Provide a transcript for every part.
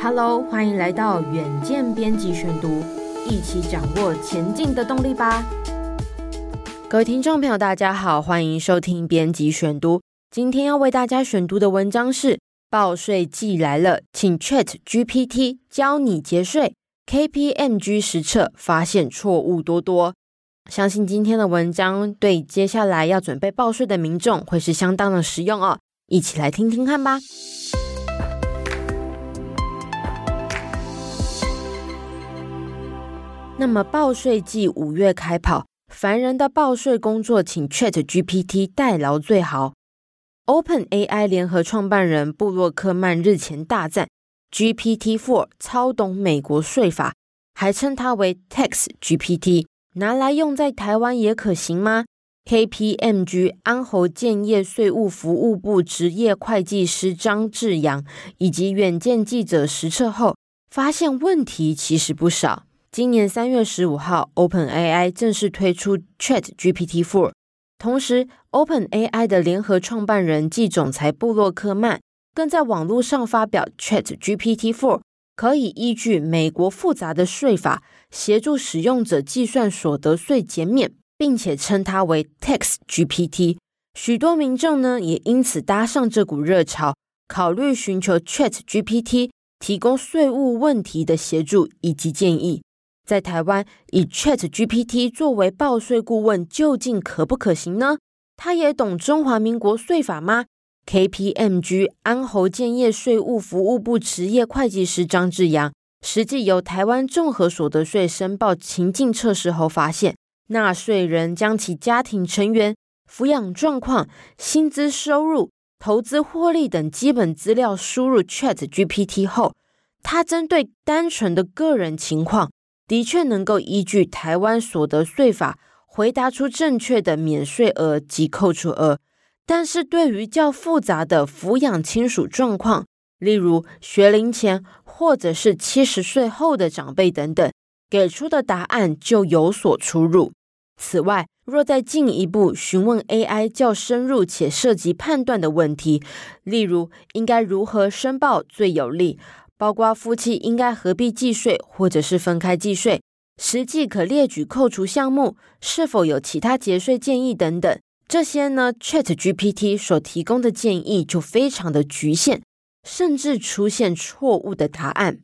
Hello，欢迎来到远见编辑选读，一起掌握前进的动力吧。各位听众朋友，大家好，欢迎收听编辑选读。今天要为大家选读的文章是：报税季来了，请 Chat GPT 教你节税。KPMG 实测发现错误多多。相信今天的文章对接下来要准备报税的民众会是相当的实用哦。一起来听听看吧。那么报税季五月开跑，烦人的报税工作，请 ChatGPT 代劳最好。OpenAI 联合创办人布洛克曼日前大赞 GPT-4 超懂美国税法，还称它为 TaxGPT，拿来用在台湾也可行吗？KPMG 安侯建业税务服务部执业会计师张志阳以及远见记者实测后，发现问题其实不少。今年三月十五号，OpenAI 正式推出 ChatGPT-4。同时，OpenAI 的联合创办人暨总裁布洛克曼更在网络上发表 ChatGPT-4 可以依据美国复杂的税法，协助使用者计算所得税减免，并且称它为 TaxGPT。许多民众呢也因此搭上这股热潮，考虑寻求 ChatGPT 提供税务问题的协助以及建议。在台湾，以 ChatGPT 作为报税顾问，究竟可不可行呢？他也懂中华民国税法吗？KPMG 安侯建业税务服务部执业会计师张志阳，实际由台湾综合所得税申报情境测试后发现，纳税人将其家庭成员、抚养状况、薪资收入、投资获利等基本资料输入 ChatGPT 后，他针对单纯的个人情况。的确能够依据台湾所得税法回答出正确的免税额及扣除额，但是对于较复杂的抚养亲属状况，例如学龄前或者是七十岁后的长辈等等，给出的答案就有所出入。此外，若再进一步询问 AI 较深入且涉及判断的问题，例如应该如何申报最有利？包括夫妻应该何必计税，或者是分开计税，实际可列举扣除项目，是否有其他节税建议等等，这些呢，ChatGPT 所提供的建议就非常的局限，甚至出现错误的答案。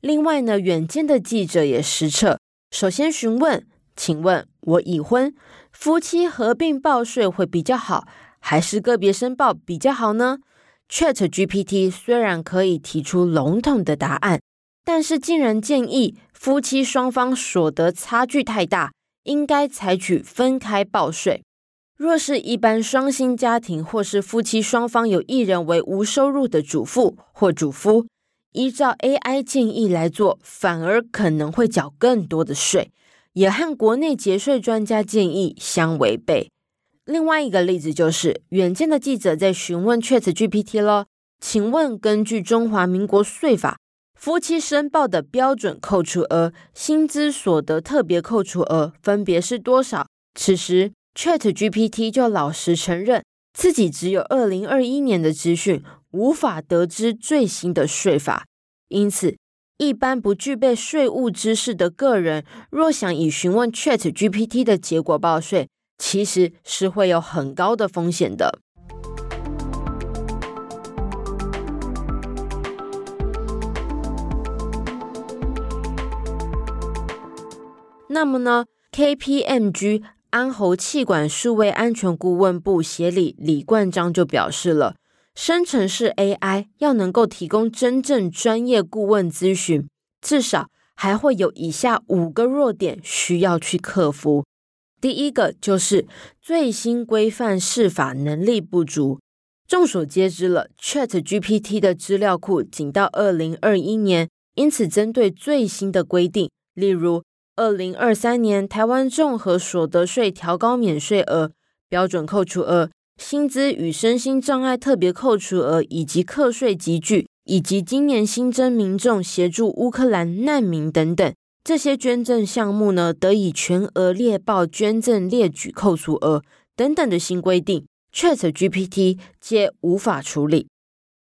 另外呢，远见的记者也实测，首先询问，请问我已婚，夫妻合并报税会比较好，还是个别申报比较好呢？ChatGPT 虽然可以提出笼统的答案，但是竟然建议夫妻双方所得差距太大，应该采取分开报税。若是一般双薪家庭，或是夫妻双方有一人为无收入的主妇或主夫，依照 AI 建议来做，反而可能会缴更多的税，也和国内节税专家建议相违背。另外一个例子就是，远见的记者在询问 ChatGPT 了，请问根据中华民国税法，夫妻申报的标准扣除额、薪资所得特别扣除额分别是多少？此时 ChatGPT 就老实承认自己只有二零二一年的资讯，无法得知最新的税法。因此，一般不具备税务知识的个人，若想以询问 ChatGPT 的结果报税，其实是会有很高的风险的。那么呢，KPMG 安侯气管数位安全顾问部协理李冠章就表示了，生成式 AI 要能够提供真正专业顾问咨询，至少还会有以下五个弱点需要去克服。第一个就是最新规范释法能力不足。众所皆知了，ChatGPT 的资料库仅到二零二一年，因此针对最新的规定，例如二零二三年台湾综合所得税调高免税额、标准扣除额、薪资与身心障碍特别扣除额以及课税集距，以及今年新增民众协助乌克兰难民等等。这些捐赠项目呢，得以全额列报捐赠列举扣除额等等的新规定，ChatGPT 皆无法处理。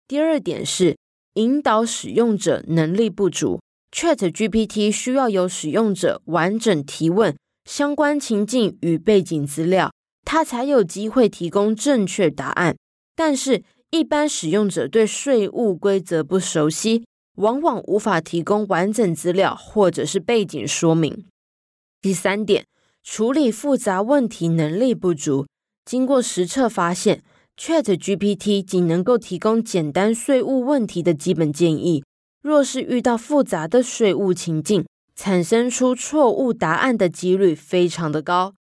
第二点是引导使用者能力不足，ChatGPT 需要由使用者完整提问相关情境与背景资料，它才有机会提供正确答案。但是，一般使用者对税务规则不熟悉，往往无法提供完整资料或者是背景说明。第三点，处理复杂问题能力不足。经过实测发现，ChatGPT 仅能够提供简单税务问题的基本建议，若是遇到复杂的税务情境，产生出错误答案的几率非常的高。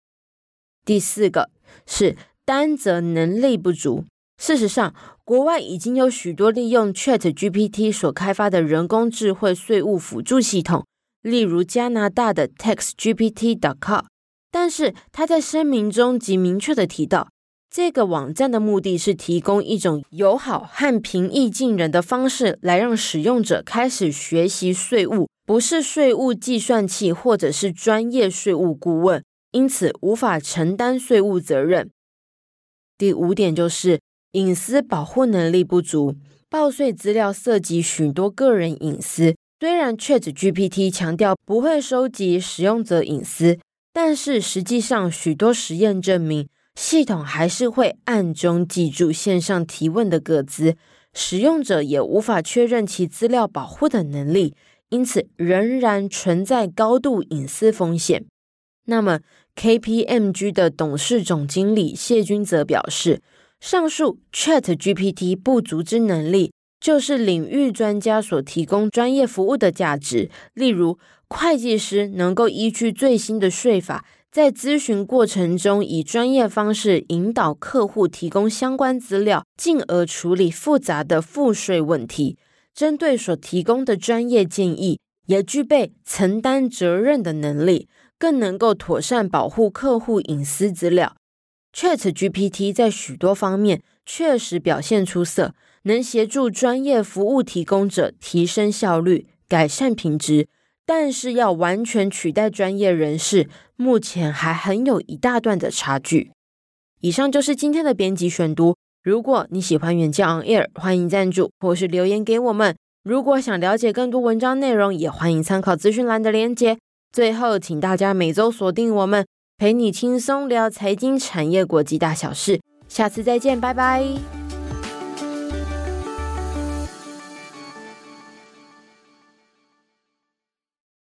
第四个是担责能力不足。事实上，国外已经有许多利用 ChatGPT 所开发的人工智慧税务辅助系统，例如加拿大的 TaxGPT.com。但是他在声明中即明确地提到，这个网站的目的是提供一种友好和平易近人的方式，来让使用者开始学习税务，不是税务计算器或者是专业税务顾问，因此无法承担税务责任。第五点就是隐私保护能力不足，报税资料涉及许多个人隐私，虽然 ChatGPT 强调不会收集使用者隐私。但是实际上，许多实验证明，系统还是会暗中记住线上提问的个资，使用者也无法确认其资料保护的能力，因此仍然存在高度隐私风险。那么，KPMG 的董事总经理谢君则表示，上述 ChatGPT 不足之能力，就是领域专家所提供专业服务的价值，例如。会计师能够依据最新的税法，在咨询过程中以专业方式引导客户提供相关资料，进而处理复杂的赋税问题。针对所提供的专业建议，也具备承担责任的能力，更能够妥善保护客户隐私资料。ChatGPT 在许多方面确实表现出色，能协助专业服务提供者提升效率、改善品质。但是要完全取代专业人士，目前还很有一大段的差距。以上就是今天的编辑选读。如果你喜欢远见 On Air，欢迎赞助或是留言给我们。如果想了解更多文章内容，也欢迎参考资讯栏的链接。最后，请大家每周锁定我们，陪你轻松聊财经、产业、国际大小事。下次再见，拜拜。